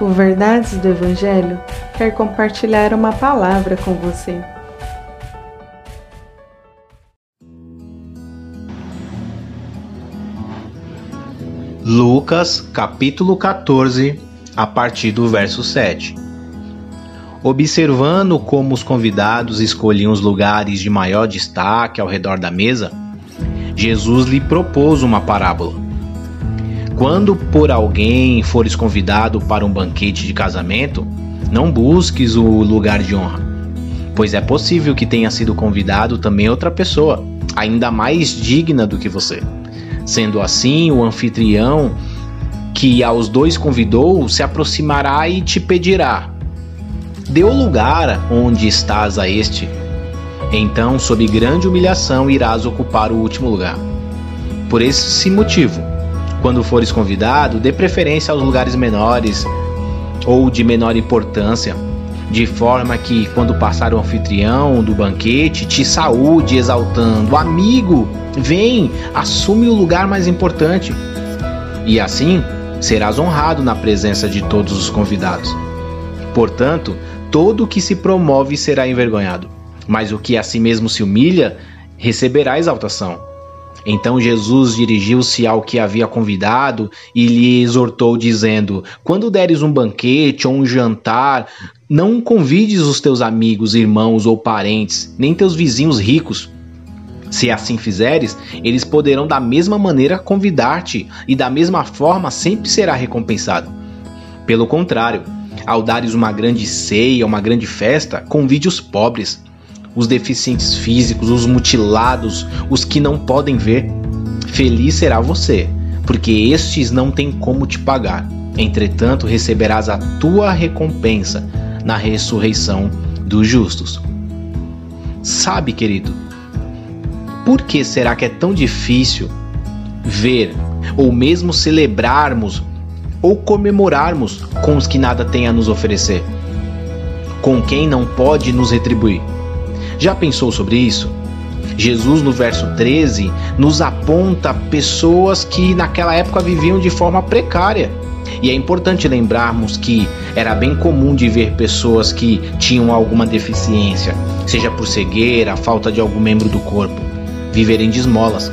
O Verdades do Evangelho quer compartilhar uma palavra com você. Lucas, capítulo 14, a partir do verso 7. Observando como os convidados escolhiam os lugares de maior destaque ao redor da mesa, Jesus lhe propôs uma parábola. Quando por alguém fores convidado para um banquete de casamento, não busques o lugar de honra, pois é possível que tenha sido convidado também outra pessoa, ainda mais digna do que você. Sendo assim, o anfitrião que aos dois convidou se aproximará e te pedirá: Dê o lugar onde estás a este. Então, sob grande humilhação, irás ocupar o último lugar. Por esse motivo, quando fores convidado, dê preferência aos lugares menores ou de menor importância, de forma que, quando passar o anfitrião do banquete, te saúde exaltando: Amigo, vem, assume o lugar mais importante. E assim serás honrado na presença de todos os convidados. Portanto, todo o que se promove será envergonhado, mas o que a si mesmo se humilha receberá exaltação. Então Jesus dirigiu-se ao que havia convidado e lhe exortou, dizendo: Quando deres um banquete ou um jantar, não convides os teus amigos, irmãos ou parentes, nem teus vizinhos ricos. Se assim fizeres, eles poderão da mesma maneira convidar-te, e da mesma forma sempre será recompensado. Pelo contrário, ao dares uma grande ceia, uma grande festa, convide os pobres, os deficientes físicos, os mutilados, os que não podem ver. Feliz será você, porque estes não têm como te pagar. Entretanto, receberás a tua recompensa na ressurreição dos justos. Sabe, querido, por que será que é tão difícil ver ou mesmo celebrarmos ou comemorarmos com os que nada têm a nos oferecer? Com quem não pode nos retribuir? Já pensou sobre isso? Jesus, no verso 13, nos aponta pessoas que naquela época viviam de forma precária. E é importante lembrarmos que era bem comum de ver pessoas que tinham alguma deficiência, seja por cegueira, falta de algum membro do corpo, viverem de esmolas.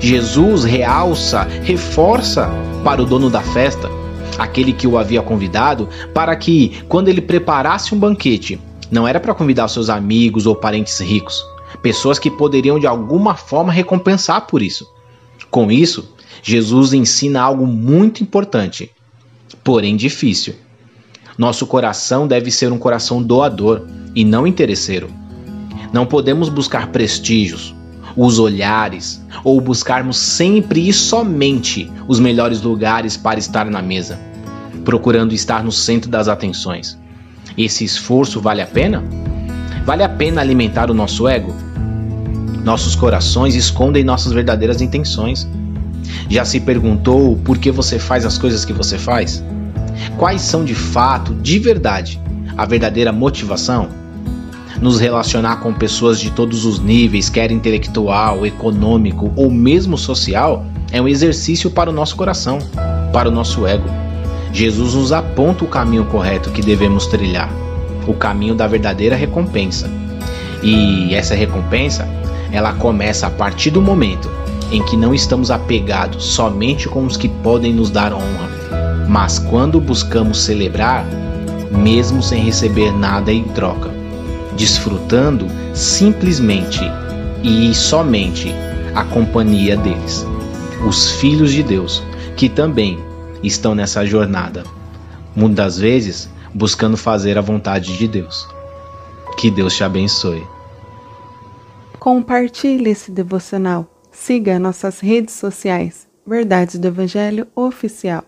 Jesus realça, reforça para o dono da festa aquele que o havia convidado, para que, quando ele preparasse um banquete, não era para convidar seus amigos ou parentes ricos, pessoas que poderiam de alguma forma recompensar por isso. Com isso, Jesus ensina algo muito importante, porém difícil. Nosso coração deve ser um coração doador e não interesseiro. Não podemos buscar prestígios, os olhares ou buscarmos sempre e somente os melhores lugares para estar na mesa procurando estar no centro das atenções. Esse esforço vale a pena? Vale a pena alimentar o nosso ego? Nossos corações escondem nossas verdadeiras intenções. Já se perguntou por que você faz as coisas que você faz? Quais são de fato, de verdade, a verdadeira motivação? Nos relacionar com pessoas de todos os níveis, quer intelectual, econômico ou mesmo social, é um exercício para o nosso coração, para o nosso ego. Jesus nos aponta o caminho correto que devemos trilhar, o caminho da verdadeira recompensa. E essa recompensa, ela começa a partir do momento em que não estamos apegados somente com os que podem nos dar honra, mas quando buscamos celebrar, mesmo sem receber nada em troca, desfrutando simplesmente e somente a companhia deles, os filhos de Deus, que também estão nessa jornada, muitas vezes buscando fazer a vontade de Deus. Que Deus te abençoe. Compartilhe esse devocional. Siga nossas redes sociais. Verdades do Evangelho Oficial.